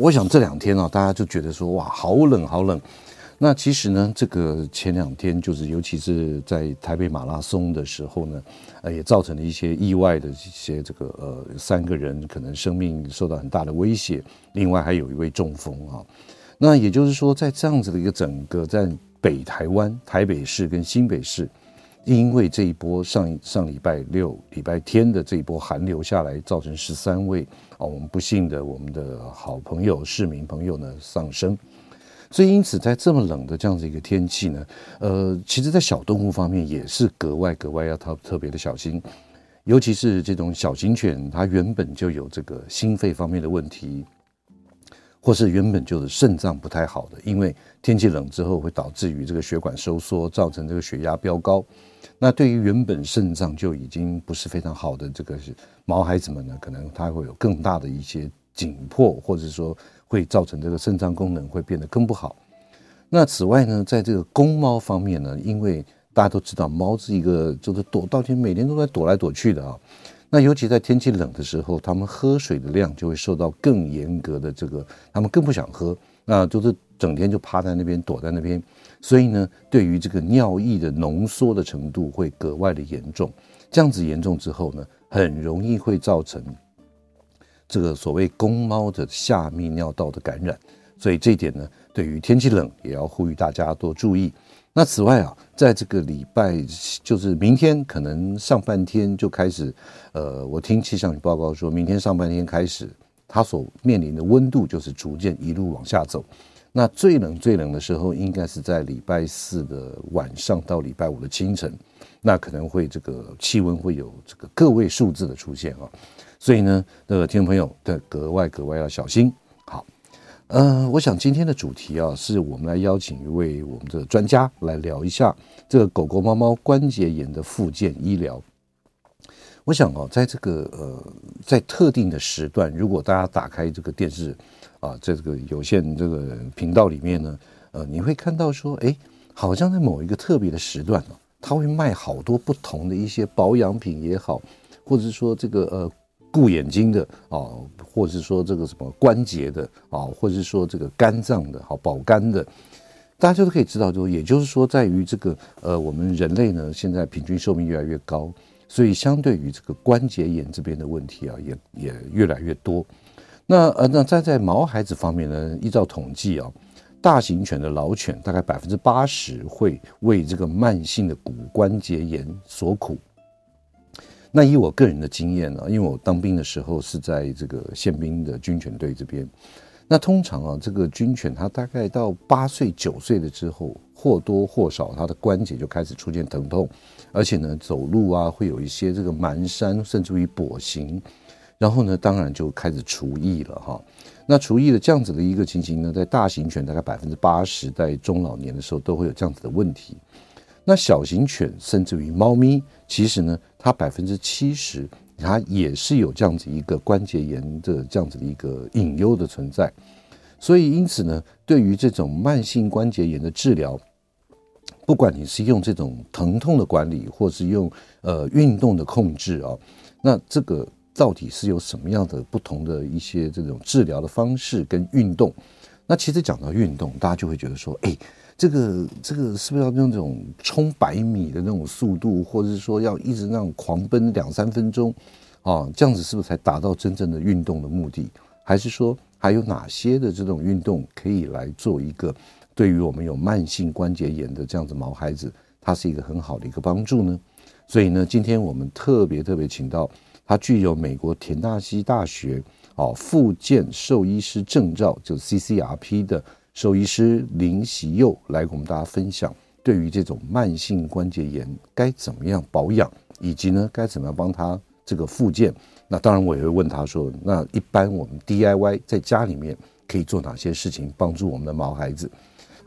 我想这两天啊，大家就觉得说哇，好冷，好冷。那其实呢，这个前两天就是，尤其是在台北马拉松的时候呢，呃，也造成了一些意外的一些这个呃，三个人可能生命受到很大的威胁，另外还有一位中风啊。那也就是说，在这样子的一个整个在北台湾、台北市跟新北市。因为这一波上上礼拜六、礼拜天的这一波寒流下来，造成十三位啊，我们不幸的我们的好朋友、市民朋友呢丧生。所以因此，在这么冷的这样子一个天气呢，呃，其实，在小动物方面也是格外格外要特特别的小心，尤其是这种小型犬，它原本就有这个心肺方面的问题。或是原本就是肾脏不太好的，因为天气冷之后会导致于这个血管收缩，造成这个血压飙高。那对于原本肾脏就已经不是非常好的这个毛孩子们呢，可能它会有更大的一些紧迫，或者说会造成这个肾脏功能会变得更不好。那此外呢，在这个公猫方面呢，因为大家都知道猫是一个就是躲到天每天都在躲来躲去的啊。那尤其在天气冷的时候，他们喝水的量就会受到更严格的这个，他们更不想喝，那就是整天就趴在那边躲在那边，所以呢，对于这个尿液的浓缩的程度会格外的严重。这样子严重之后呢，很容易会造成这个所谓公猫的下泌尿道的感染。所以这一点呢，对于天气冷也要呼吁大家多注意。那此外啊，在这个礼拜，就是明天可能上半天就开始，呃，我听气象局报告说，明天上半天开始，它所面临的温度就是逐渐一路往下走。那最冷最冷的时候，应该是在礼拜四的晚上到礼拜五的清晨，那可能会这个气温会有这个个位数字的出现啊。所以呢，那个听众朋友的格外格外要小心。呃，我想今天的主题啊，是我们来邀请一位我们的专家来聊一下这个狗狗、猫猫关节炎的复健医疗。我想啊，在这个呃，在特定的时段，如果大家打开这个电视啊，在这个有线这个频道里面呢，呃，你会看到说，哎，好像在某一个特别的时段，它会卖好多不同的一些保养品也好，或者是说这个呃。顾眼睛的啊，或是说这个什么关节的啊，或者是说这个肝脏的，好保肝的，大家都可以知道，就也就是说，在于这个呃，我们人类呢，现在平均寿命越来越高，所以相对于这个关节炎这边的问题啊，也也越来越多。那呃，那在在毛孩子方面呢，依照统计啊，大型犬的老犬大概百分之八十会为这个慢性的骨关节炎所苦。那以我个人的经验呢，因为我当兵的时候是在这个宪兵的军犬队这边，那通常啊，这个军犬它大概到八岁九岁了之后，或多或少它的关节就开始出现疼痛，而且呢，走路啊会有一些这个蹒跚，甚至于跛行，然后呢，当然就开始除役了哈。那除役的这样子的一个情形呢，在大型犬大概百分之八十，在中老年的时候都会有这样子的问题。那小型犬甚至于猫咪，其实呢，它百分之七十，它也是有这样子一个关节炎的这样子的一个隐忧的存在。所以因此呢，对于这种慢性关节炎的治疗，不管你是用这种疼痛的管理，或是用呃运动的控制啊，那这个到底是有什么样的不同的一些这种治疗的方式跟运动？那其实讲到运动，大家就会觉得说，哎。这个这个是不是要用这种冲百米的那种速度，或者是说要一直那样狂奔两三分钟，啊，这样子是不是才达到真正的运动的目的？还是说还有哪些的这种运动可以来做一个对于我们有慢性关节炎的这样子毛孩子，它是一个很好的一个帮助呢？所以呢，今天我们特别特别请到他具有美国田纳西大学啊复健兽医师证照，就 CCRP 的。兽医师林喜佑来跟我们大家分享，对于这种慢性关节炎该怎么样保养，以及呢该怎么样帮他这个复健。那当然我也会问他说，那一般我们 DIY 在家里面可以做哪些事情帮助我们的毛孩子。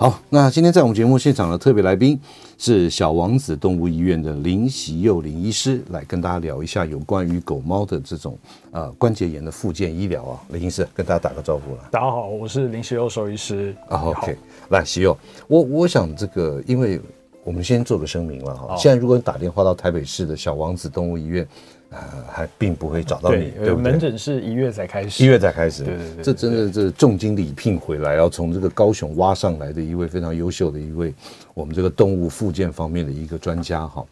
好，那今天在我们节目现场的特别来宾是小王子动物医院的林喜佑林医师，来跟大家聊一下有关于狗猫的这种呃关节炎的复健医疗啊。林医师跟大家打个招呼了。大家好，我是林喜佑兽医师。啊，OK，来喜佑，我我想这个，因为我们先做个声明了哈。现在如果你打电话到台北市的小王子动物医院。呃，还并不会找到你，对，对不对？门诊是一月才开始，一月才开始。对对对，对，这真的是重金礼聘回来，要从这个高雄挖上来的一位非常优秀的一位我们这个动物复健方面的一个专家哈。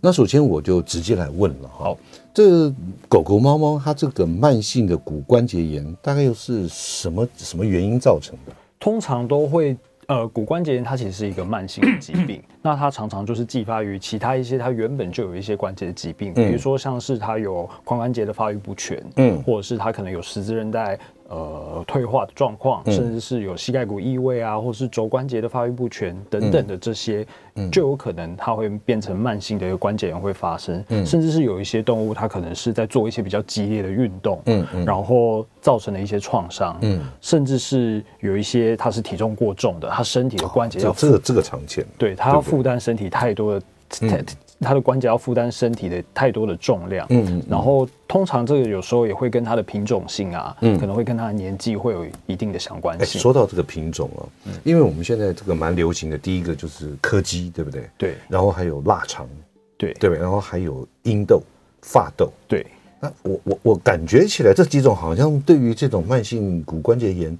那首先我就直接来问了哈，这狗狗猫猫它这个慢性的骨关节炎大概又是什么什么原因造成的？通常都会。呃，骨关节炎它其实是一个慢性的疾病，那它常常就是继发于其他一些它原本就有一些关节的疾病，比如说像是它有髋关节的发育不全，嗯，或者是它可能有十字韧带。呃，退化的状况，甚至是有膝盖骨异位啊，或是肘关节的发育不全等等的这些，就有可能它会变成慢性的一个关节炎会发生。甚至是有一些动物，它可能是在做一些比较激烈的运动，然后造成了一些创伤，甚至是有一些它是体重过重的，它身体的关节要这个这个常见，对，它要负担身体太多的。它的关节要负担身体的太多的重量，嗯，然后通常这个有时候也会跟它的品种性啊，嗯，可能会跟它的年纪会有一定的相关性。说到这个品种啊，嗯，因为我们现在这个蛮流行的，第一个就是柯基，对不对？对，然后还有腊肠，对对，然后还有英斗、法斗，对。那我我我感觉起来这几种好像对于这种慢性骨关节炎。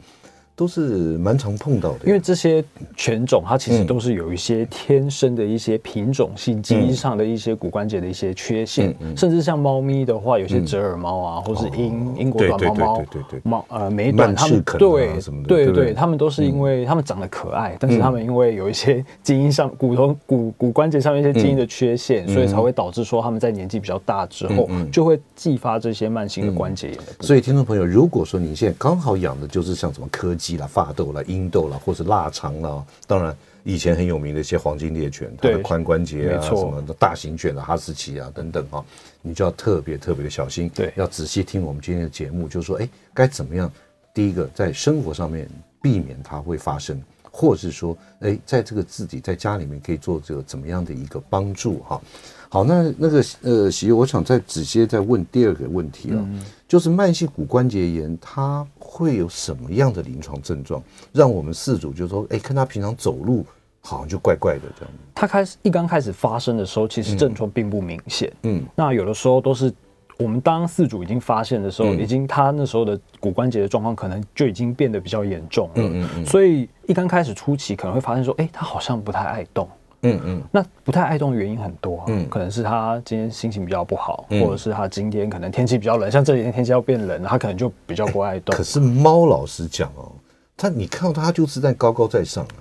都是蛮常碰到的，因为这些犬种它其实都是有一些天生的一些品种性基因上的一些骨关节的一些缺陷，甚至像猫咪的话，有些折耳猫啊，或是英英国短毛猫、猫呃美短，它们对对对，它们都是因为它们长得可爱，但是它们因为有一些基因上骨头骨骨关节上面一些基因的缺陷，所以才会导致说它们在年纪比较大之后就会继发这些慢性的关节炎的。所以听众朋友，如果说你现在刚好养的就是像什么柯基啦、发豆啦、鹰豆啦，或是腊肠啦，当然以前很有名的一些黄金猎犬，它的髋关节啊，什么的大型犬的哈士奇啊等等啊，你就要特别特别的小心，对，要仔细听我们今天的节目，就是说，哎，该怎么样？第一个，在生活上面避免它会发生，或者是说，哎，在这个自己在家里面可以做这个怎么样的一个帮助哈。好，那那个呃，锡佑，我想再直接再问第二个问题啊，嗯、就是慢性骨关节炎它会有什么样的临床症状，让我们饲主就说，哎，看他平常走路好像就怪怪的这样。他开始一刚开始发生的时候，其实症状并不明显，嗯，那有的时候都是我们当饲主已经发现的时候，嗯、已经他那时候的骨关节的状况可能就已经变得比较严重了，嗯嗯嗯，所以一刚开始初期可能会发现说，哎，他好像不太爱动。嗯嗯，那不太爱动的原因很多，嗯，可能是他今天心情比较不好，或者是他今天可能天气比较冷，像这几天天气要变冷，他可能就比较不爱动。可是猫老实讲哦，它你看到它就是在高高在上啊。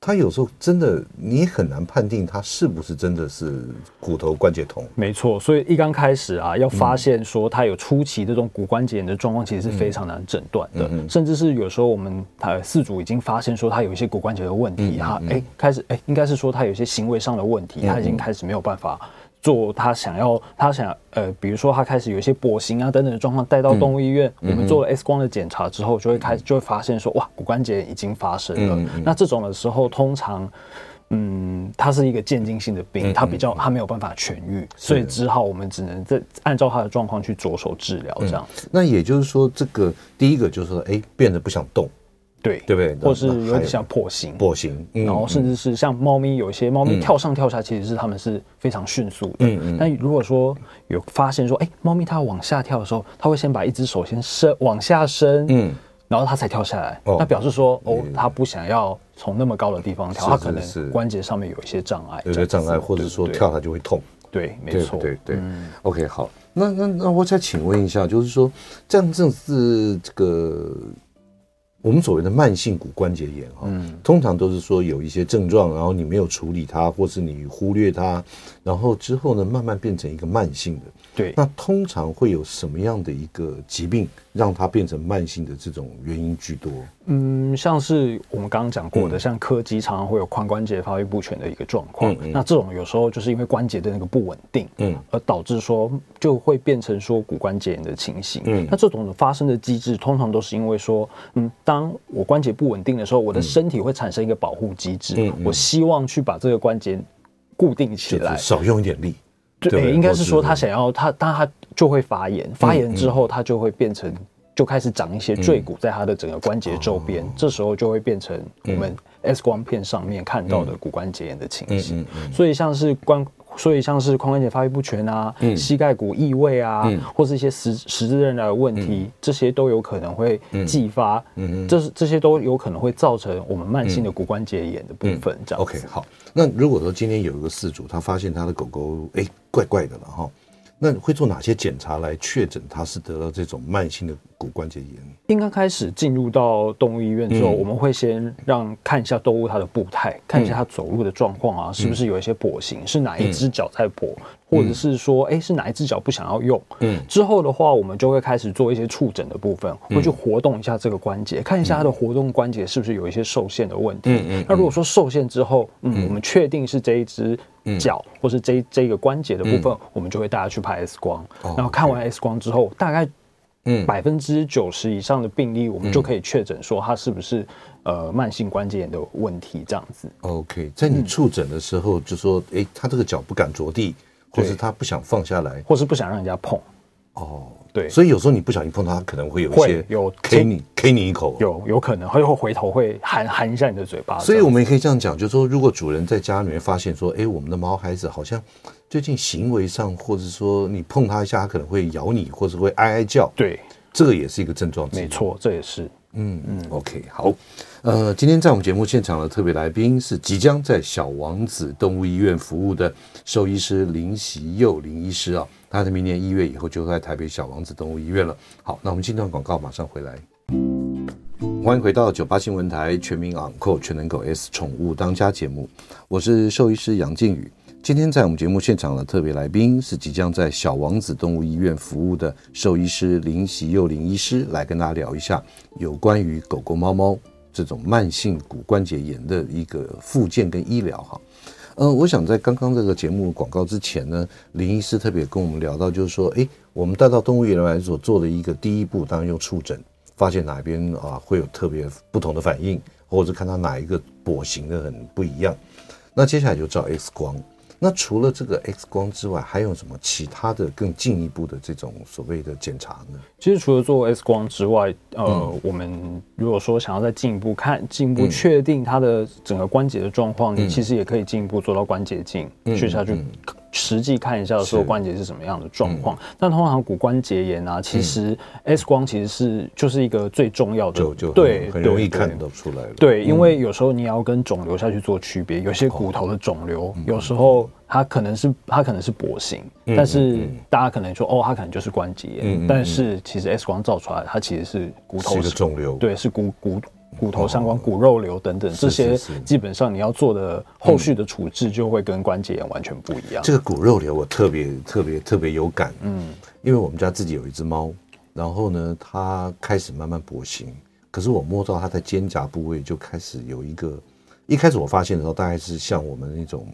他有时候真的，你很难判定他是不是真的是骨头关节痛。没错，所以一刚开始啊，要发现说他有初期这种骨关节炎的状况，其实是非常难诊断的。嗯、甚至是有时候我们呃四组已经发现说他有一些骨关节的问题，哈、嗯，哎、嗯，开始哎，应该是说他有一些行为上的问题，他已经开始没有办法。做他想要，他想呃，比如说他开始有一些跛行啊等等的状况，带到动物医院，嗯、我们做了 X 光的检查之后，就会开始就会发现说，哇，骨关节已经发生了。那这种的时候，通常，嗯，它是一个渐进性的病，它比较它没有办法痊愈，所以只好我们只能在按照他的状况去着手治疗这样子、嗯。那也就是说，这个第一个就是说，哎，变得不想动。对，对不对？或是有点像跛行，跛行，然后甚至是像猫咪，有一些猫咪跳上跳下，其实是它们是非常迅速的。嗯嗯。但如果说有发现说，哎，猫咪它要往下跳的时候，它会先把一只手先伸往下伸，嗯，然后它才跳下来。那表示说，哦，它不想要从那么高的地方跳，它可能关节上面有一些障碍，有些障碍，或者说跳它就会痛。对，没错，对对。OK，好，那那那我再请问一下，就是说这样正是这个。我们所谓的慢性骨关节炎哈，通常都是说有一些症状，然后你没有处理它，或是你忽略它，然后之后呢，慢慢变成一个慢性的。对，那通常会有什么样的一个疾病让它变成慢性的这种原因居多？嗯，像是我们刚刚讲过的，嗯、像柯基常常会有髋关节发育不全的一个状况。嗯嗯、那这种有时候就是因为关节的那个不稳定，嗯，而导致说就会变成说骨关节炎的情形。嗯，那这种的发生的机制通常都是因为说，嗯，当我关节不稳定的时候，我的身体会产生一个保护机制，嗯嗯、我希望去把这个关节固定起来，少用一点力。对，应该是说他想要他，但他就会发炎，发炎之后他就会变成。就开始长一些赘骨在他的整个关节周边，嗯、这时候就会变成我们 X 光片上面看到的骨关节炎的情形。所以像是关，所以像是髋关节发育不全啊，嗯、膝盖骨异位啊，嗯、或是一些十十字韧带的问题，嗯、这些都有可能会继发。这是这些都有可能会造成我们慢性的骨关节炎的部分。这样、OK 好。那如果说今天有一个饲主，他发现他的狗狗哎怪怪的了哈。那会做哪些检查来确诊他是得到这种慢性的骨关节炎？应该开始进入到动物医院之后，嗯、我们会先让看一下动物它的步态，嗯、看一下它走路的状况啊，嗯、是不是有一些跛行，是哪一只脚在跛，嗯、或者是说，哎、欸，是哪一只脚不想要用？嗯，之后的话，我们就会开始做一些触诊的部分，会去活动一下这个关节，看一下它的活动关节是不是有一些受限的问题。嗯嗯。那如果说受限之后，嗯，我们确定是这一只。脚或是这这个关节的部分，我们就会带他去拍 X 光，然后看完 X 光之后，大概嗯百分之九十以上的病例，我们就可以确诊说它是不是呃慢性关节炎的问题这样子。OK，在你触诊的时候就说，哎，他这个脚不敢着地，或是他不想放下来，或是不想让人家碰。哦。对，所以有时候你不小心碰到它，可能会有一些有 K 你 K 你一口，有有可能会会回头会含含一下你的嘴巴。所以我们也可以这样讲，就是说，如果主人在家里面发现说，哎，我们的毛孩子好像最近行为上，或者说你碰它一下，它可能会咬你，或者会哀哀叫。对，这个也是一个症状。没错，这也是。嗯嗯，OK，好。呃，今天在我们节目现场的特别来宾是即将在小王子动物医院服务的兽医师林锡佑林医师啊。他在明年一月以后就在台北小王子动物医院了。好，那我们进段广告，马上回来。欢迎回到九八新闻台全民昂购全能狗 S 宠物当家节目，我是兽医师杨靖宇。今天在我们节目现场的特别来宾是即将在小王子动物医院服务的兽医师林喜佑林医师，来跟大家聊一下有关于狗狗、猫猫这种慢性骨关节炎的一个复健跟医疗哈。嗯，我想在刚刚这个节目广告之前呢，林医师特别跟我们聊到，就是说，哎，我们带到动物园来所做的一个第一步，当然用触诊，发现哪边啊会有特别不同的反应，或者看他哪一个跛行的很不一样，那接下来就照 X 光。那除了这个 X 光之外，还有什么其他的更进一步的这种所谓的检查呢？其实除了做 X 光之外，呃，嗯、我们如果说想要再进一步看、进一步确定它的整个关节的状况，嗯、你其实也可以进一步做到关节镜，嗯、去下去。嗯实际看一下说关节是什么样的状况，但通常骨关节炎啊，其实 X 光其实是就是一个最重要的，就就对，很容易看得出来了。对，因为有时候你要跟肿瘤下去做区别，有些骨头的肿瘤，有时候它可能是它可能是跛行，但是大家可能说哦，它可能就是关节炎，但是其实 X 光照出来，它其实是骨头是肿瘤，对，是骨骨。骨头相关、骨肉瘤等等，这些基本上你要做的后续的处置就会跟关节炎完全不一样。这个骨肉瘤我特别特别特别有感，嗯，因为我们家自己有一只猫，然后呢，它开始慢慢跛行，可是我摸到它的肩胛部位就开始有一个，一开始我发现的时候大概是像我们那种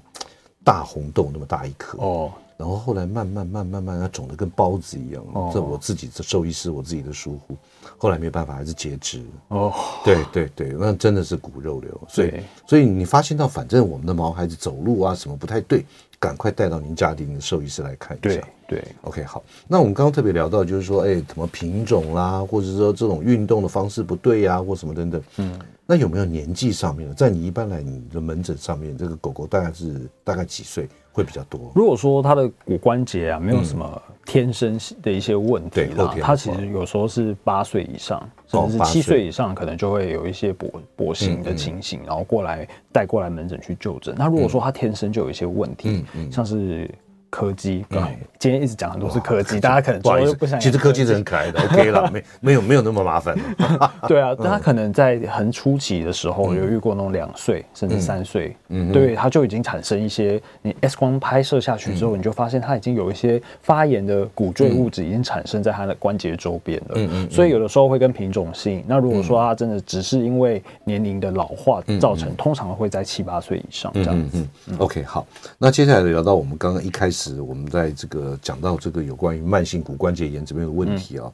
大红豆那么大一颗。哦。然后后来慢慢慢慢慢，它肿得跟包子一样。这我自己这兽医师我自己的疏忽，后来没办法还是截肢。哦，对对对，那真的是骨肉瘤。所以所以你发现到，反正我们的毛孩子走路啊什么不太对，赶快带到您家庭的兽医师来看一下。对对，OK 好。那我们刚刚特别聊到，就是说，哎，什么品种啦，或者是说这种运动的方式不对呀，啊，或什么等等。嗯，那有没有年纪上面的？在你一般来你的门诊上面，这个狗狗大概是大概几岁？会比较多。如果说它的骨关节啊，没有什么天生的一些问题啦，它其实有时候是八岁以上，甚至是七岁以上，可能就会有一些跛跛行的情形，然后过来带过来门诊去就诊。那如果说它天生就有一些问题，像是柯基。对，今天一直讲很多是柯基，大家可能不好意思，不想。其实柯基是很可爱的，OK 了，没没有没有那么麻烦。对啊，他可能在很初期的时候有遇过那种两岁甚至三岁，嗯，对，他就已经产生一些，你 X 光拍摄下去之后，你就发现他已经有一些发炎的骨赘物质已经产生在他的关节周边了。嗯嗯。所以有的时候会跟品种性。那如果说他真的只是因为年龄的老化造成，通常会在七八岁以上这样子。嗯嗯。OK，好，那接下来聊到我们刚刚一开始我们在这个讲到这个有关于慢性骨关节炎这边的问题啊。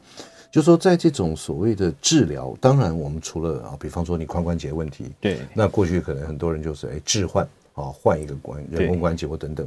就说在这种所谓的治疗，当然我们除了啊，比方说你髋关节问题，对，那过去可能很多人就是哎置换啊，换一个关人工关节或等等，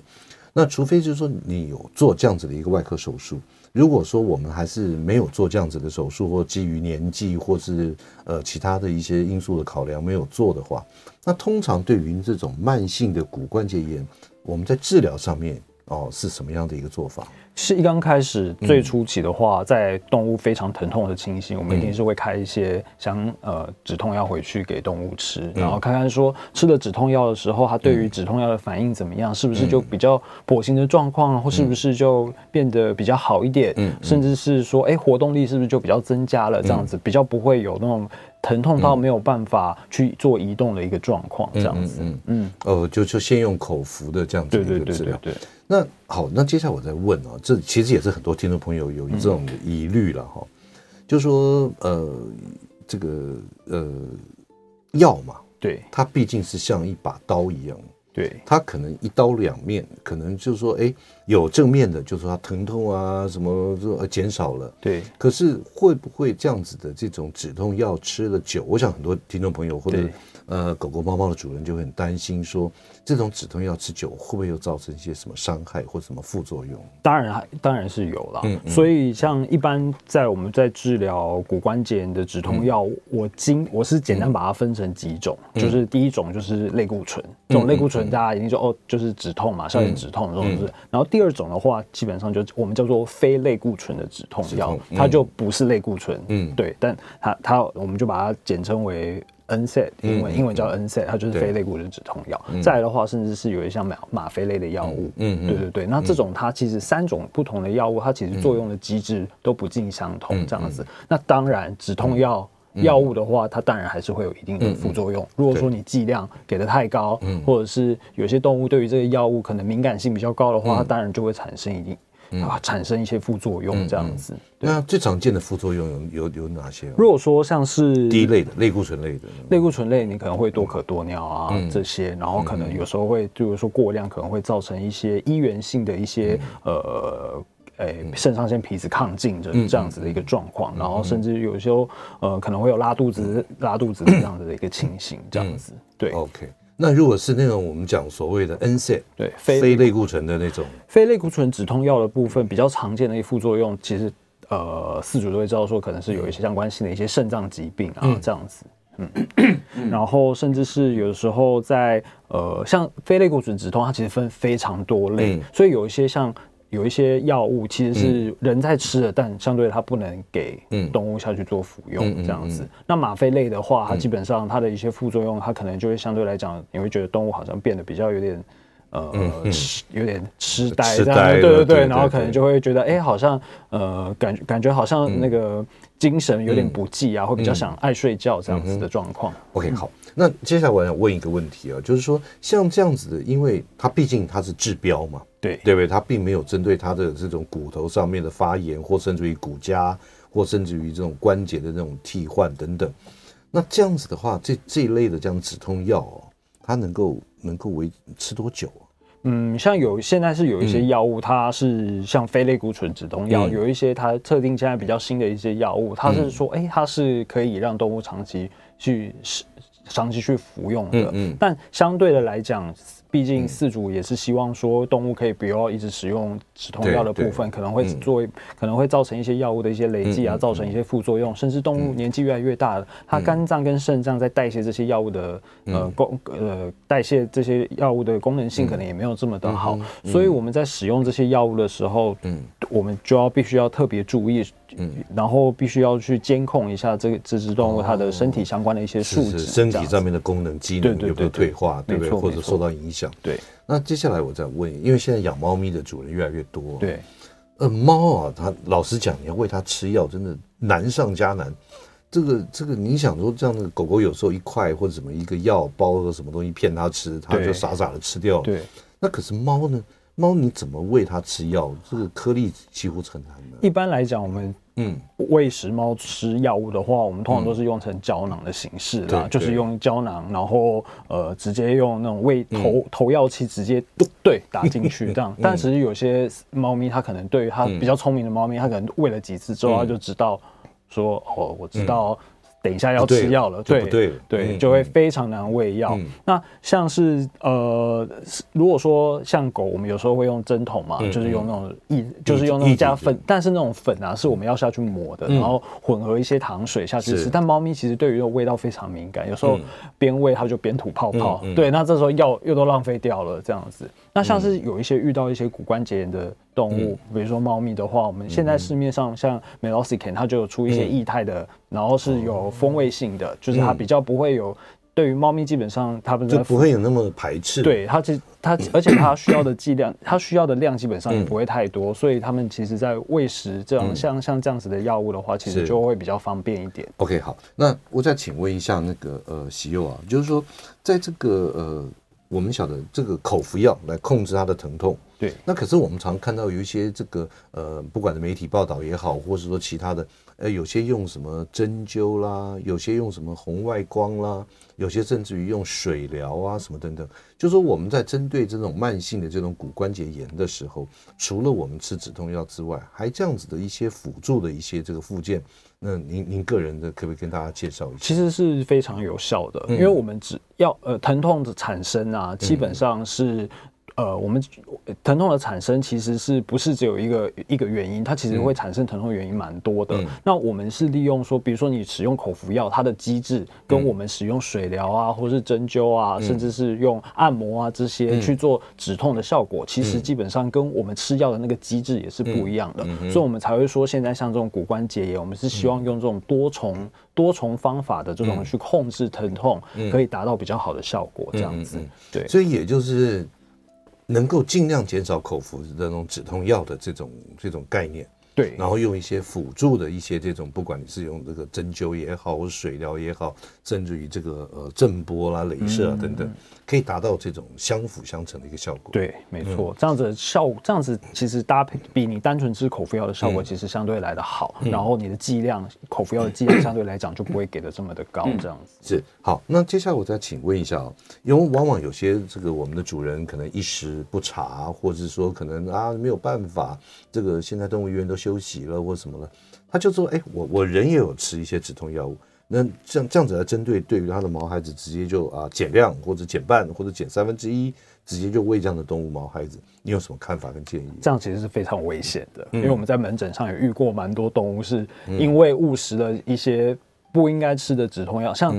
那除非就是说你有做这样子的一个外科手术，如果说我们还是没有做这样子的手术，或基于年纪或是呃其他的一些因素的考量没有做的话，那通常对于这种慢性的骨关节炎，我们在治疗上面哦是什么样的一个做法？是一刚开始最初期的话，嗯、在动物非常疼痛的情形，我们一定是会开一些像呃止痛药回去给动物吃，嗯、然后看看说吃了止痛药的时候，它对于止痛药的反应怎么样，嗯、是不是就比较跛行的状况，或是不是就变得比较好一点，嗯、甚至是说哎、欸、活动力是不是就比较增加了，这样子、嗯、比较不会有那种疼痛到没有办法去做移动的一个状况，这样子，嗯嗯，哦，就就先用口服的这样子的一个治疗，对。那好，那接下来我再问啊，这其实也是很多听众朋友有这种疑虑了哈，嗯、就说呃，这个呃药嘛，对，它毕竟是像一把刀一样，对，它可能一刀两面，可能就是说，哎，有正面的，就是说它疼痛啊什么就减少了，对，可是会不会这样子的这种止痛药吃了久，我想很多听众朋友或者。呃，狗狗、猫猫的主人就很担心，说这种止痛药吃久会不会又造成一些什么伤害或什么副作用？当然，当然是有了。嗯，嗯，所以像一般在我们在治疗骨关节炎的止痛药，嗯、我经我是简单把它分成几种，嗯、就是第一种就是类固醇，嗯、这种类固醇大家一定说哦，就是止痛嘛，消炎止痛这种是。嗯、然后第二种的话，基本上就我们叫做非类固醇的止痛药，嗯、它就不是类固醇。嗯，对，但它它我们就把它简称为。NSAID 英文英文叫 NSAID，它就是非类固醇止痛药。再来的话，甚至是有一些像吗吗啡类的药物。嗯，对对对。那这种它其实三种不同的药物，它其实作用的机制都不尽相同，这样子。那当然，止痛药药物的话，它当然还是会有一定的副作用。如果说你剂量给的太高，或者是有些动物对于这个药物可能敏感性比较高的话，它当然就会产生一定。啊，产生一些副作用这样子。那最常见的副作用有有有哪些？如果说像是第一类的类固醇类的，类固醇类，你可能会多可多尿啊这些，然后可能有时候会，就是说过量可能会造成一些依源性的一些呃，诶肾上腺皮质亢进的这样子的一个状况，然后甚至有时候呃可能会有拉肚子拉肚子这样子的一个情形，这样子。对，OK。那如果是那种我们讲所谓的 NSAID，对，非非类固醇的那种，非类固醇止痛药的部分比较常见的一副作用，其实呃，四主都会知道说，可能是有一些相关性的一些肾脏疾病啊，嗯、这样子，嗯，然后甚至是有的时候在呃，像非类固醇止痛，它其实分非常多类，嗯、所以有一些像。有一些药物其实是人在吃的，但相对它不能给动物下去做服用这样子。那吗啡类的话，它基本上它的一些副作用，它可能就会相对来讲，你会觉得动物好像变得比较有点呃，有点痴呆这样，对对对，然后可能就会觉得哎，好像呃，感感觉好像那个精神有点不济啊，会比较想爱睡觉这样子的状况。OK，好，那接下来我要问一个问题啊，就是说像这样子的，因为它毕竟它是治标嘛。对，对不对？它并没有针对它的这种骨头上面的发炎，或甚至于骨痂，或甚至于这种关节的这种替换等等。那这样子的话，这这一类的这样止痛药哦，它能够能够维持多久？嗯，像有现在是有一些药物，它是像非类固醇止痛药，嗯、有一些它特定现在比较新的一些药物，它是说，哎、嗯，它是可以让动物长期去长期去服用的。嗯，嗯但相对的来讲。毕竟饲主也是希望说动物可以不要一直使用止痛药的部分，可能会作为可能会造成一些药物的一些累积啊，造成一些副作用，甚至动物年纪越来越大了，它肝脏跟肾脏在代谢这些药物的呃功呃代谢这些药物的功能性可能也没有这么的好，所以我们在使用这些药物的时候，嗯，我们就要必须要特别注意。嗯，然后必须要去监控一下这个这只动物它的身体相关的一些数值，身体上面的功能机能有没有退化，对不对？或者受到影响像。对，那接下来我再问，因为现在养猫咪的主人越来越多，对，呃，猫啊，它老实讲，你要喂它吃药，真的难上加难。这个这个，你想说这样的狗狗有时候一块或者什么一个药包个什么东西骗它吃，它就傻傻的吃掉了。对，那可是猫呢？猫你怎么喂它吃药？这个颗粒几乎很难的。一般来讲，我们嗯。喂食猫吃药物的话，我们通常都是用成胶囊的形式啦，就是用胶囊，然后呃直接用那种喂投投药器直接对打进去 这样。但其实有些猫咪它可能对于它比较聪明的猫咪，它可能喂了几次之后，它就知道。说哦，我知道，等一下要吃药了，对对对，就会非常难喂药。那像是呃，如果说像狗，我们有时候会用针筒嘛，就是用那种一，就是用那种加粉，但是那种粉啊，是我们要下去磨的，然后混合一些糖水下去吃。但猫咪其实对于味道非常敏感，有时候边喂它就边吐泡泡，对，那这时候药又都浪费掉了，这样子。那像是有一些遇到一些骨关节炎的动物，比如说猫咪的话，我们现在市面上像 Meloxicam 它就有出一些液态的，然后是有风味性的，就是它比较不会有对于猫咪基本上它们就不会有那么排斥。对它其实它而且它需要的剂量，它需要的量基本上也不会太多，所以它们其实在喂食这样像像这样子的药物的话，其实就会比较方便一点。OK，好，那我再请问一下那个呃喜佑啊，就是说在这个呃。我们晓得这个口服药来控制它的疼痛，对。那可是我们常看到有一些这个呃，不管是媒体报道也好，或是说其他的，呃，有些用什么针灸啦，有些用什么红外光啦，有些甚至于用水疗啊什么等等。就说我们在针对这种慢性的这种骨关节炎的时候，除了我们吃止痛药之外，还这样子的一些辅助的一些这个附件。那您您个人的可不可以跟大家介绍一下？其实是非常有效的，因为我们只要呃疼痛的产生啊，基本上是。呃，我们疼痛的产生其实是不是只有一个一个原因？它其实会产生疼痛原因蛮多的。嗯、那我们是利用说，比如说你使用口服药，它的机制跟我们使用水疗啊，或是针灸啊，嗯、甚至是用按摩啊这些去做止痛的效果，嗯、其实基本上跟我们吃药的那个机制也是不一样的。所以我们才会说，现在像这种骨关节炎，我们是希望用这种多重多重方法的这种去控制疼痛，可以达到比较好的效果。这样子，对。所以也就是。能够尽量减少口服的这种止痛药的这种这种概念。对，然后用一些辅助的一些这种，不管你是用这个针灸也好，或水疗也好，甚至于这个呃震波啦、镭射啊等等，可以达到这种相辅相成的一个效果。对，没错，这样子效这样子其实搭配比你单纯吃口服药的效果其实相对来的好，然后你的剂量口服药的剂量相对来讲就不会给的这么的高，这样子是好。那接下来我再请问一下啊，因为往往有些这个我们的主人可能一时不察，或者是说可能啊没有办法，这个现在动物医院都。休息了或什么了，他就说：“哎、欸，我我人也有吃一些止痛药物，那这样这样子来针对对于他的毛孩子，直接就啊减量或者减半或者减三分之一，直接就喂这样的动物毛孩子，你有什么看法跟建议？这样其实是非常危险的，嗯、因为我们在门诊上也遇过蛮多动物是因为误食了一些不应该吃的止痛药，像。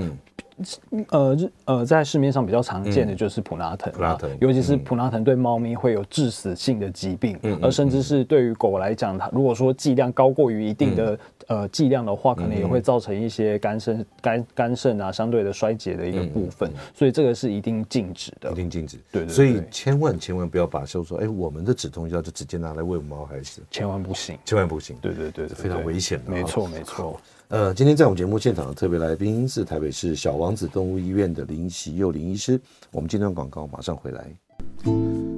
嗯”呃，呃，在市面上比较常见的就是普拉腾，普拉腾，尤其是普拉腾对猫咪会有致死性的疾病，而甚至是对于狗来讲，它如果说剂量高过于一定的呃剂量的话，可能也会造成一些肝肾肝肝肾啊相对的衰竭的一个部分，所以这个是一定禁止的，一定禁止。对对，所以千万千万不要把说说，哎，我们的止痛药就直接拿来喂猫孩子，千万不行，千万不行。对对对，非常危险的。没错没错。呃，今天在我们节目现场的特别来宾是台北市小王子动物医院的林喜佑林医师。我们今天广告马上回来，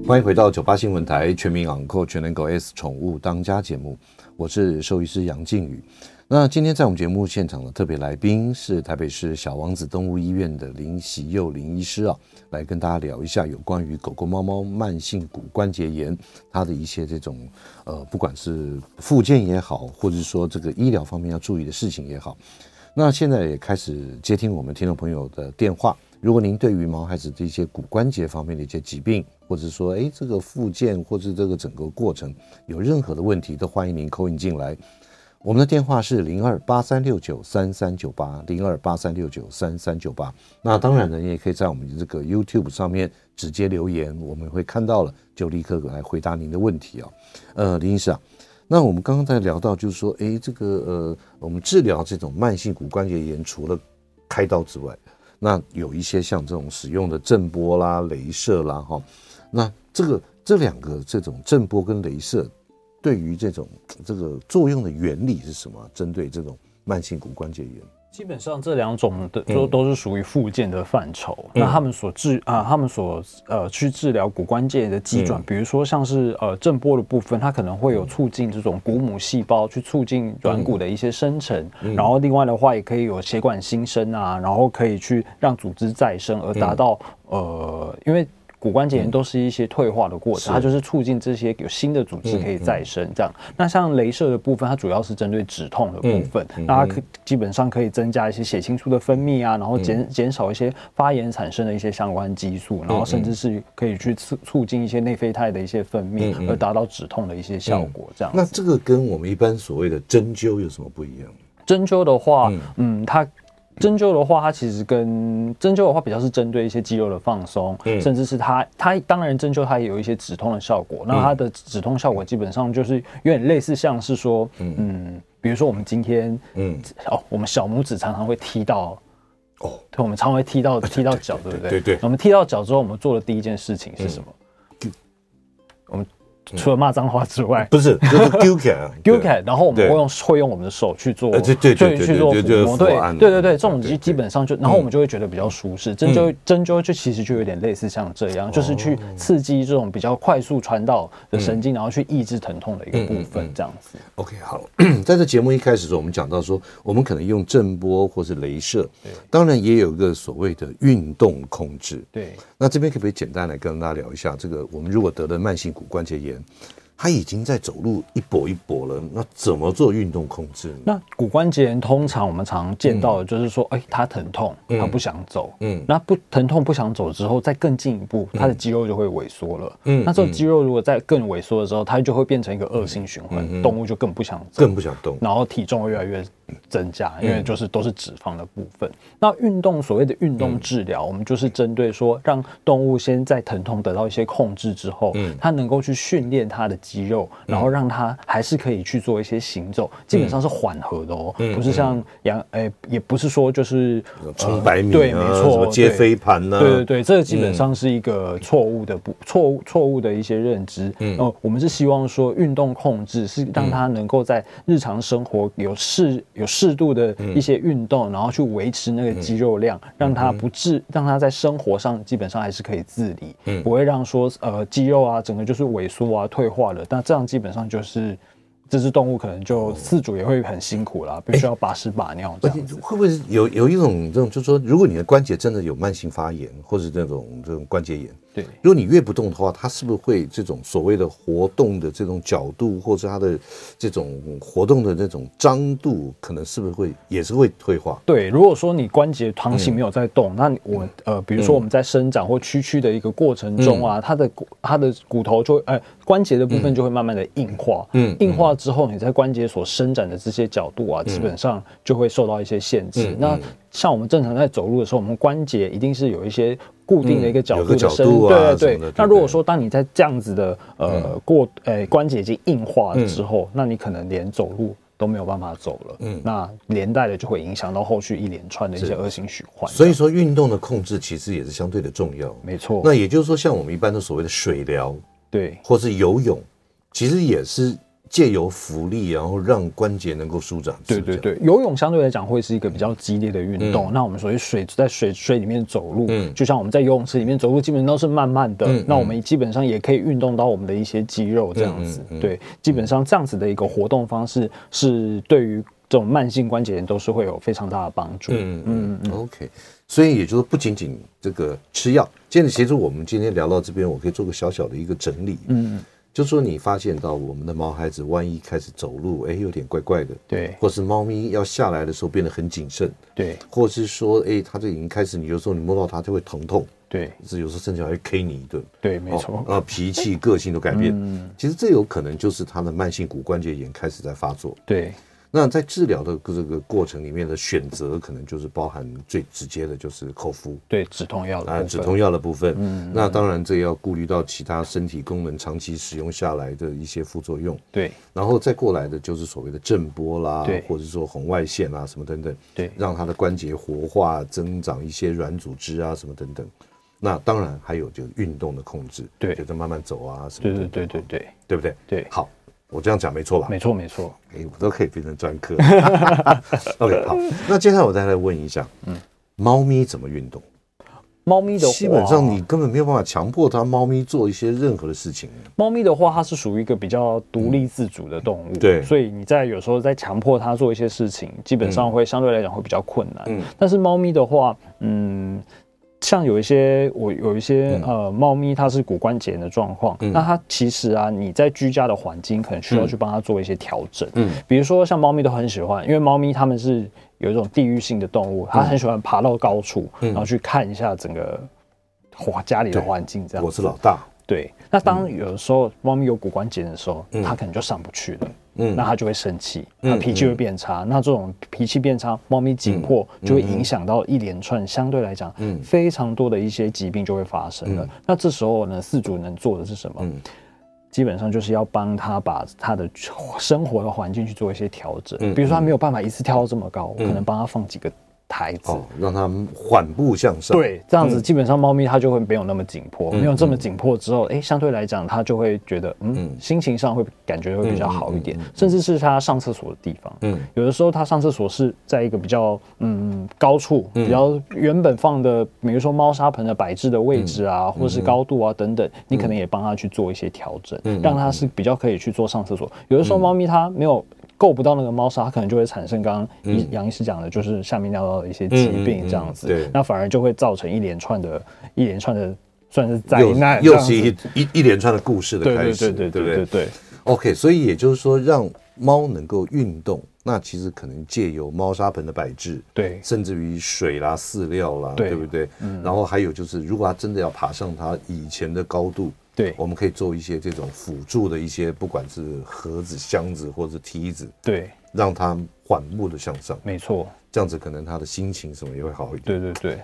欢迎回到九八新闻台全民昂购全能狗 S 宠物当家节目，我是兽医师杨靖宇。那今天在我们节目现场的特别来宾是台北市小王子动物医院的林喜佑林医师啊，来跟大家聊一下有关于狗狗、猫猫慢性骨关节炎它的一些这种呃，不管是复健也好，或者说这个医疗方面要注意的事情也好。那现在也开始接听我们听众朋友的电话。如果您对于毛孩子这些骨关节方面的一些疾病，或者说哎这个复健或者这个整个过程有任何的问题，都欢迎您 call in 进来。我们的电话是零二八三六九三三九八零二八三六九三三九八。那当然呢，你也可以在我们的这个 YouTube 上面直接留言，我们会看到了就立刻来回答您的问题啊。呃，林医师啊，那我们刚刚在聊到，就是说，哎，这个呃，我们治疗这种慢性骨关节炎，除了开刀之外，那有一些像这种使用的震波啦、镭射啦，哈，那这个这两个这种震波跟镭射，对于这种这个作用的原理是什么？针对这种慢性骨关节炎。基本上这两种的都都是属于附件的范畴。嗯、那他们所治啊，他们所呃去治疗骨关节的机转，嗯、比如说像是呃震波的部分，它可能会有促进这种骨母细胞去促进软骨的一些生成。嗯、然后另外的话，也可以有血管新生啊，然后可以去让组织再生，而达到、嗯、呃，因为。骨关节炎都是一些退化的过程，它就是促进这些有新的组织可以再生。这样，那像镭射的部分，它主要是针对止痛的部分，那它可基本上可以增加一些血清素的分泌啊，然后减减少一些发炎产生的一些相关激素，然后甚至是可以去促促进一些内啡肽的一些分泌，而达到止痛的一些效果。这样，那这个跟我们一般所谓的针灸有什么不一样？针灸的话，嗯，它。针灸的话，它其实跟针灸的话比较是针对一些肌肉的放松，嗯、甚至是它它当然针灸它也有一些止痛的效果。那它的止痛效果基本上就是有点类似像是说，嗯，嗯，比如说我们今天，嗯，哦，我们小拇指常常会踢到，哦，对，我们常常会踢到 踢到脚，对不对？对对。我们踢到脚之后，我们做的第一件事情是什么？嗯、我们。除了骂脏话之外，不是就是丢起来，丢起来，然后我们会用会用我们的手去做，对对对，去做抚摸，对对对对，这种基基本上就，然后我们就会觉得比较舒适。针灸针灸就其实就有点类似像这样，就是去刺激这种比较快速传导的神经，然后去抑制疼痛的一个部分，这样子。OK，好，在这节目一开始的时候，我们讲到说，我们可能用震波或是镭射，当然也有一个所谓的运动控制。对，那这边可不可以简单来跟大家聊一下，这个我们如果得了慢性骨关节炎？他已经在走路一跛一跛了，那怎么做运动控制呢？那骨关节炎通常我们常见到的就是说，哎、嗯，他疼痛，他不想走，嗯，那不疼痛不想走之后，再更进一步，他的肌肉就会萎缩了，嗯，那这个肌肉如果在更萎缩的时候，它就会变成一个恶性循环，动物就更不想走，更不想动，然后体重会越来越增加，因为就是都是脂肪的部分。那运动所谓的运动治疗，我们就是针对说，让动物先在疼痛得到一些控制之后，嗯，它能够去训练它的。肌肉，然后让它还是可以去做一些行走，基本上是缓和的哦，不是像羊，哎，也不是说就是冲百米，对，没错，接飞盘呢，对对对，这个基本上是一个错误的不错误错误的一些认知。哦，我们是希望说运动控制是让它能够在日常生活有适有适度的一些运动，然后去维持那个肌肉量，让它不致让它在生活上基本上还是可以自理，不会让说呃肌肉啊整个就是萎缩啊退化了。那这样基本上就是这只动物可能就饲主也会很辛苦啦，必须要把屎把尿这样子。会不会有有一种这种，就是说，如果你的关节真的有慢性发炎，或者这种这种关节炎？对，如果你越不动的话，它是不是会这种所谓的活动的这种角度，或者它的这种活动的那种张度，可能是不是会也是会退化？对，如果说你关节长期没有在动，嗯、那我呃，比如说我们在生长或屈曲的一个过程中啊，嗯、它的骨它的骨头就会呃关节的部分就会慢慢的硬化，嗯，硬化之后你在关节所伸展的这些角度啊，基本上就会受到一些限制。嗯、那像我们正常在走路的时候，我们关节一定是有一些。固定的一个角度的伸，对对对。那如果说当你在这样子的呃过呃关节已经硬化了之后，那你可能连走路都没有办法走了。嗯，那连带的就会影响到后续一连串的一些恶性循环。所以说，运动的控制其实也是相对的重要。没错。那也就是说，像我们一般的所谓的水疗，对，或是游泳，其实也是。借由浮力，然后让关节能够舒展。对对对，游泳相对来讲会是一个比较激烈的运动。嗯、那我们所谓水在水水里面走路，嗯，就像我们在游泳池里面走路，基本上都是慢慢的。嗯、那我们基本上也可以运动到我们的一些肌肉，这样子。对，基本上这样子的一个活动方式，是对于这种慢性关节炎都是会有非常大的帮助。嗯嗯嗯。OK，所以也就是不仅仅这个吃药。今天其实我们今天聊到这边，我可以做个小小的一个整理。嗯。就说你发现到我们的毛孩子万一开始走路，哎，有点怪怪的，对，或是猫咪要下来的时候变得很谨慎，对，或是说，哎，它就已经开始，你有时候你摸到它就会疼痛，对，是有时候甚至还会 K 你一顿，对，没错，啊，脾气、个性都改变，嗯，其实这有可能就是它的慢性骨关节炎开始在发作，对。那在治疗的这个过程里面的选择，可能就是包含最直接的就是口服，对止痛药啊，止痛药的部分。嗯，那当然这也要顾虑到其他身体功能长期使用下来的一些副作用。对，然后再过来的就是所谓的震波啦，对，或者说红外线啊什么等等，对，让他的关节活化，增长一些软组织啊什么等等。那当然还有就是运动的控制，对，就是慢慢走啊什么的。对对对对对，对不对？对，好。我这样讲没错吧？没错，没错。哎，我都可以变成专科。OK，好。那接下来我再来问一下，嗯，猫咪怎么运动？猫咪的话，基本上你根本没有办法强迫它猫咪做一些任何的事情。猫咪的话，它是属于一个比较独立自主的动物，嗯、对，所以你在有时候在强迫它做一些事情，基本上会相对来讲会比较困难。嗯，但是猫咪的话，嗯。像有一些我有一些呃猫咪，它是骨关节炎的状况，嗯、那它其实啊，你在居家的环境可能需要去帮它做一些调整。嗯，比如说像猫咪都很喜欢，因为猫咪它们是有一种地域性的动物，它很喜欢爬到高处，然后去看一下整个环家里的环境。这样，我是老大。对，那当有的时候猫咪有骨关节炎的时候，它可能就上不去了。嗯，那它就会生气，它脾气会变差。那这种脾气变差，猫咪紧迫就会影响到一连串相对来讲，嗯，非常多的一些疾病就会发生了。嗯、那这时候呢，饲主能做的是什么？嗯、基本上就是要帮他把他的生活的环境去做一些调整。嗯、比如说他没有办法一次跳到这么高，我、可能帮他放几个。台子，哦，让它缓步向上。对，这样子基本上猫咪它就会没有那么紧迫，嗯、没有这么紧迫之后，哎、欸，相对来讲它就会觉得，嗯，嗯。心情上会感觉会比较好一点，甚至是它上厕所的地方，嗯，有的时候它上厕所是在一个比较嗯高处，比较原本放的，比如说猫砂盆的摆置的位置啊，嗯、或者是高度啊等等，你可能也帮它去做一些调整，嗯、让它是比较可以去做上厕所。有的时候猫咪它没有。够不到那个猫砂，它可能就会产生刚刚杨医师讲的，就是下面尿道的一些疾病这样子。对，那反而就会造成一连串的、一连串的，算是灾难，又是一一一连串的故事的开始，对对对对对对。OK，所以也就是说，让猫能够运动，那其实可能借由猫砂盆的摆置，对，甚至于水啦、饲料啦，对不对？嗯。然后还有就是，如果它真的要爬上它以前的高度。对，我们可以做一些这种辅助的一些，不管是盒子、箱子或者梯子，对，让它缓步的向上。没错，这样子可能他的心情什么也会好一点。对对对，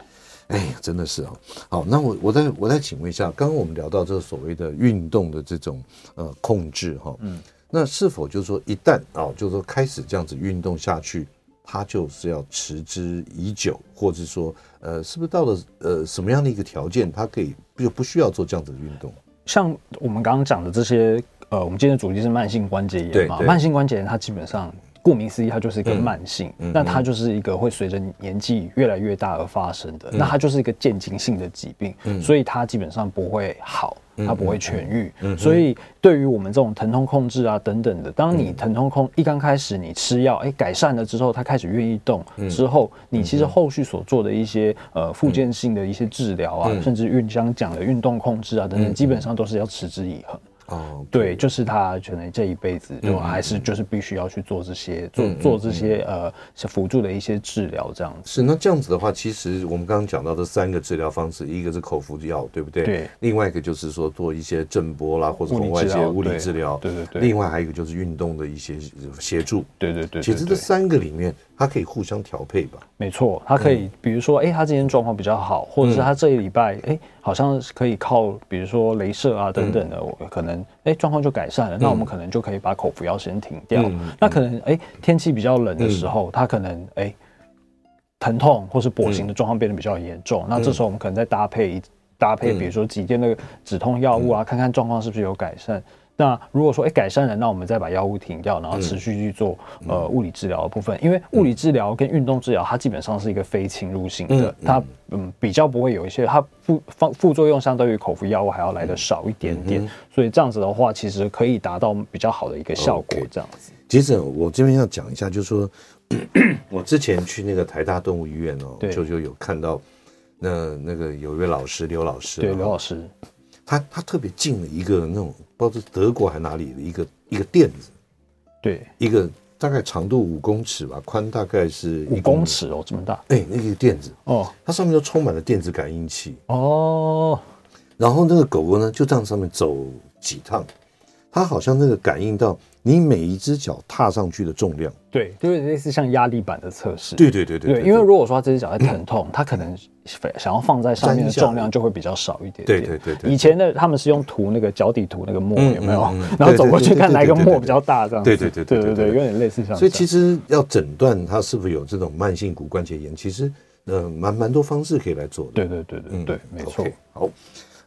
哎呀，真的是啊。好，那我我再我再请问一下，刚刚我们聊到这个所谓的运动的这种呃控制哈，嗯，那是否就是说一旦啊，就是说开始这样子运动下去，它就是要持之以久，或者说呃，是不是到了呃什么样的一个条件，它可以就不需要做这样子的运动？像我们刚刚讲的这些，呃，我们今天的主题是慢性关节炎嘛？慢性关节炎它基本上，顾名思义，它就是一个慢性，嗯、那它就是一个会随着年纪越来越大而发生的，嗯、那它就是一个渐进性的疾病，嗯、所以它基本上不会好。它不会痊愈，所以对于我们这种疼痛控制啊等等的，当你疼痛控一刚开始你吃药，哎，改善了之后，它开始愿意动之后，你其实后续所做的一些呃附件性的一些治疗啊，甚至运将讲的运动控制啊等等，基本上都是要持之以恒。哦，对，就是他可能这一辈子就还是就是必须要去做这些做做这些呃辅助的一些治疗这样子。是，那这样子的话，其实我们刚刚讲到的三个治疗方式，一个是口服药，对不对？对。另外一个就是说做一些震波啦，或者红外线物理治疗。对对对。另外还有一个就是运动的一些协助。对对对。其实这三个里面。它可以互相调配吧？没错，它可以，比如说，哎、欸，他今天状况比较好，或者是他这一礼拜，哎、欸，好像是可以靠，比如说镭射啊等等的，我可能，哎、欸，状况就改善了。那我们可能就可以把口服药先停掉。那可能，哎、欸，天气比较冷的时候，他可能，哎、欸，疼痛或是跛行的状况变得比较严重。那这时候我们可能再搭配搭配，比如说几天的止痛药物啊，看看状况是不是有改善。那如果说哎、欸、改善了，那我们再把药物停掉，然后持续去做、嗯、呃物理治疗的部分，因为物理治疗跟运动治疗它基本上是一个非侵入性的，嗯、它嗯比较不会有一些它副方副作用相对于口服药物还要来的少一点点，嗯、所以这样子的话其实可以达到比较好的一个效果。这样子，接着我这边要讲一下，就是说 我之前去那个台大动物医院哦，就就有看到那那个有一位老师刘老师，对刘老师。他他特别进了一个那种不知道是德国还哪里的一个一个垫子，对，一个大概长度五公尺吧，宽大概是五公尺哦，这么大，哎，那个垫子哦，它上面都充满了电子感应器哦，然后那个狗狗呢就这样上面走几趟，它好像那个感应到你每一只脚踏上去的重量，对，就是类似像压力板的测试。对对对对，对，因为如果说他这只脚在疼痛，它可能想要放在上面的重量就会比较少一点点。对对对对。以前的他们是用涂那个脚底涂那个墨，有没有？然后走过去看哪个墨比较大，这样。对对对对对对，有点类似像。所以其实要诊断他是不是有这种慢性骨关节炎，其实呃蛮蛮多方式可以来做的。对对对对对，没错。好。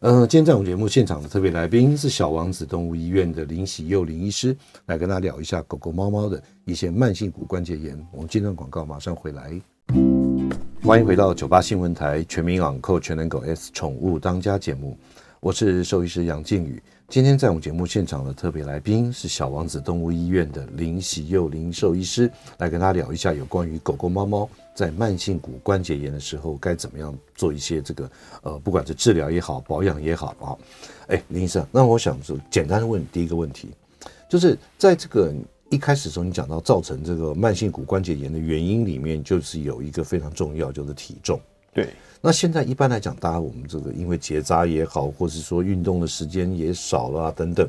嗯、呃，今天在我们节目现场的特别来宾是小王子动物医院的林喜佑林医师，来跟大家聊一下狗狗、猫猫的一些慢性骨关节炎。我们进段广告，马上回来。欢迎回到九八新闻台全民昂扣全能狗 S 宠物当家节目，我是兽医师杨靖宇。今天在我们节目现场的特别来宾是小王子动物医院的林喜佑林兽医师，来跟大家聊一下有关于狗狗、猫猫在慢性骨关节炎的时候该怎么样做一些这个呃，不管是治疗也好，保养也好啊。哎，林医生，那我想说简单的问第一个问题，就是在这个一开始的时候，你讲到造成这个慢性骨关节炎的原因里面，就是有一个非常重要，就是体重。对。那现在一般来讲，大家我们这个因为结扎也好，或是说运动的时间也少了啊等等，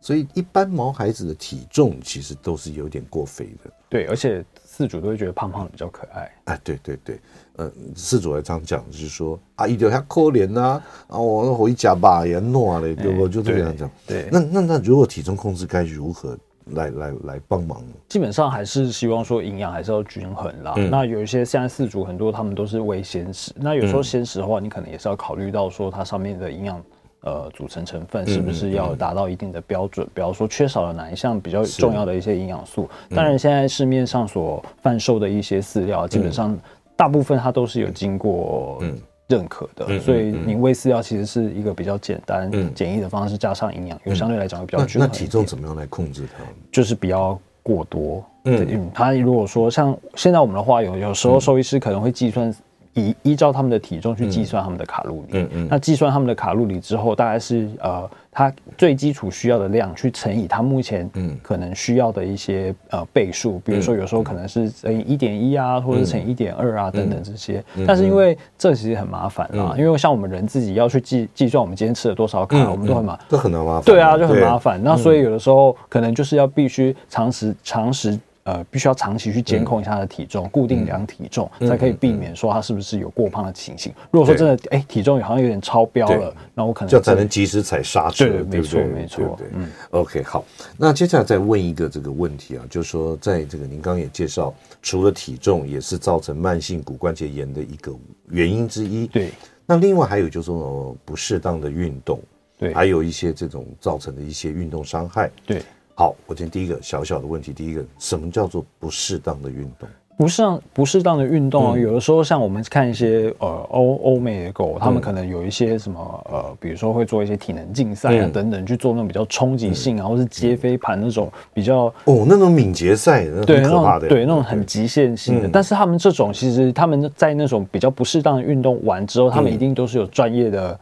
所以一般毛孩子的体重其实都是有点过肥的。对，而且饲主都会觉得胖胖的比较可爱。哎，对对对，呃，饲主还常讲就是说啊，一点还可怜呐，啊，我回家吧也暖了，对不？就这样讲。对，那那那如果体重控制该如何？来来来帮忙，基本上还是希望说营养还是要均衡啦。嗯、那有一些现在饲主很多，他们都是喂鲜食。那有时候鲜食的话，你可能也是要考虑到说它上面的营养呃组成成分是不是要达到一定的标准，比方说缺少了哪一项比较重要的一些营养素。当然，现在市面上所贩售的一些饲料，基本上大部分它都是有经过嗯。认可的，所以你喂饲料其实是一个比较简单、简易的方式，加上营养，又相对来讲会比较均衡。那体重怎么样来控制它？就是不要过多。嗯，他如果说像现在我们的话，有有时候兽医师可能会计算。依依照他们的体重去计算他们的卡路里，嗯嗯，那计算他们的卡路里之后，大概是呃，他最基础需要的量去乘以他目前嗯。可能需要的一些呃倍数，比如说有时候可能是乘以一点一啊，或者乘以一点二啊等等这些。但是因为这其实很麻烦啊，因为像我们人自己要去计计算我们今天吃了多少卡，我们都很麻，都很麻烦。对啊，就很麻烦。那所以有的时候可能就是要必须长时长时。呃，必须要长期去监控一下他的体重，嗯、固定量体重，嗯、才可以避免说他是不是有过胖的情形。嗯、如果说真的，哎、欸，体重好像有点超标了，那我可能就才能及时踩刹车。对，没错，没错。对，嗯，OK，好。那接下来再问一个这个问题啊，就是说，在这个您刚刚也介绍，除了体重也是造成慢性骨关节炎的一个原因之一。对。那另外还有就是说不适当的运动，对，还有一些这种造成的一些运动伤害，对。好，我今天第一个小小的问题，第一个，什么叫做不适当的运动？不适当不适当的运动啊，嗯、有的时候像我们看一些呃欧欧美的狗，他们可能有一些什么呃，比如说会做一些体能竞赛啊等等，嗯、去做那种比较冲击性啊，嗯、或是接飞盘那种比较哦那种敏捷赛，对，那种对那种很极限性的。嗯、但是他们这种其实他们在那种比较不适当的运动完之后，他们一定都是有专业的。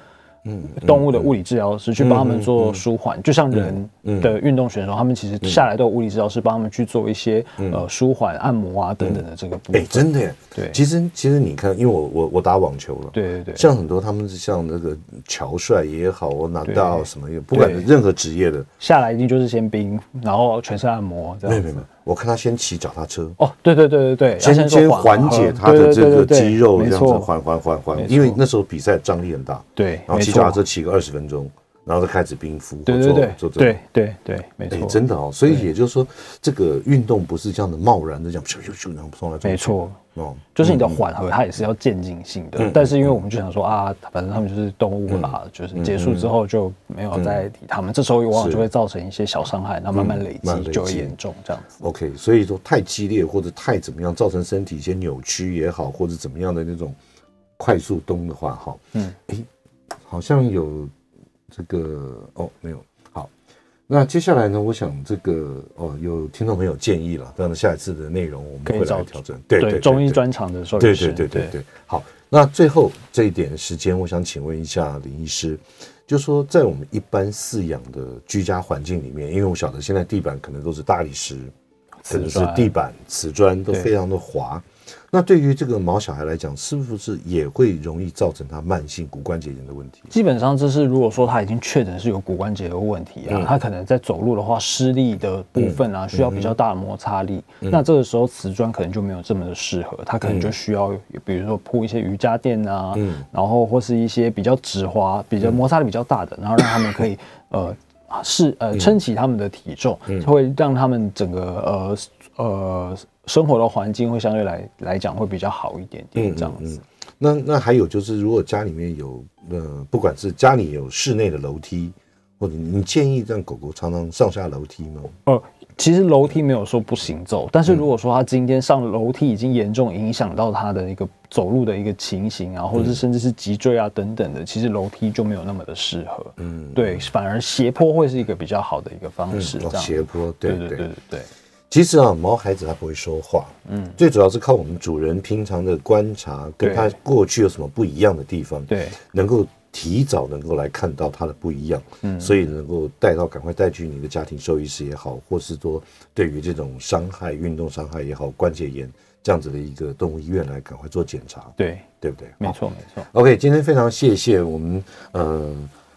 嗯，动物的物理治疗师去帮他们做舒缓，就像人的运动选手，他们其实下来都有物理治疗师帮他们去做一些呃舒缓、按摩啊等等的这个部分。哎，真的耶，对，其实其实你看，因为我我我打网球了，对对对，像很多他们是像那个乔帅也好，我拿到什么也，不管任何职业的。下来一定就是先冰，然后全身按摩这样。没有没。有。我看他先骑脚踏车。哦，对对对对对，先先缓解他的这个肌肉，这样子缓缓缓缓，因为那时候比赛张力很大，对，然后骑脚踏车骑个二十分钟。然后再开始冰敷，对对对，对对对，没错，真的哦。所以也就是说，这个运动不是这样的贸然的这样咻咻咻然后冲来冲去，没错哦，就是你的缓和，它也是要渐进性的。但是因为我们就想说啊，反正他们就是动物啦，就是结束之后就没有再理他们，这时候往往就会造成一些小伤害，那慢慢累积就会严重这样子。OK，所以说太激烈或者太怎么样，造成身体一些扭曲也好，或者怎么样的那种快速动的话，哈，嗯，哎，好像有。这个哦，没有好，那接下来呢？我想这个哦，有听众朋友建议了，当然下一次的内容我们会来调整。对对，中医专场的兽医师。对对对对对。好，那最后这一点时间，我想请问一下林医师，就说在我们一般饲养的居家环境里面，因为我晓得现在地板可能都是大理石，可能是地板瓷砖都非常的滑。那对于这个毛小孩来讲，是不是也会容易造成他慢性骨关节炎的问题？基本上，这是如果说他已经确诊是有骨关节的问题啊，嗯、他可能在走路的话，施力的部分啊，需要比较大的摩擦力。嗯、那这个时候瓷砖可能就没有这么的适合，他可能就需要，比如说铺一些瑜伽垫啊，嗯、然后或是一些比较直滑、比较摩擦力比较大的，然后让他们可以 呃是呃撑起他们的体重，嗯、会让他们整个呃呃。生活的环境会相对来来讲会比较好一点点，这样子。嗯嗯嗯、那那还有就是，如果家里面有呃，不管是家里有室内的楼梯，或者你建议让狗狗常常上下楼梯吗？呃，其实楼梯没有说不行走，但是如果说它今天上楼梯已经严重影响到它的一个走路的一个情形啊，或者是甚至是脊椎啊等等的，其实楼梯就没有那么的适合。嗯，对，反而斜坡会是一个比较好的一个方式。这样、嗯哦、斜坡，对对对对对。其实啊，毛孩子他不会说话，嗯，最主要是靠我们主人平常的观察，跟他过去有什么不一样的地方，对，能够提早能够来看到他的不一样，嗯，所以能够带到赶快带去你的家庭兽医师也好，或是说对于这种伤害、运动伤害也好、关节炎这样子的一个动物医院来赶快做检查，对，对不对？没错，没错。OK，今天非常谢谢我们，呃。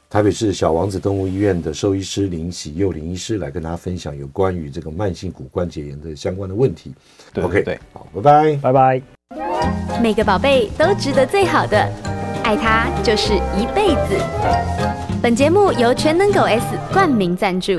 台北市小王子动物医院的兽医师林喜佑林医师来跟大家分享有关于这个慢性骨关节炎的相关的问题。对对对，OK，好，拜拜，拜拜。每个宝贝都值得最好的，爱他就是一辈子。本节目由全能狗 S 冠名赞助。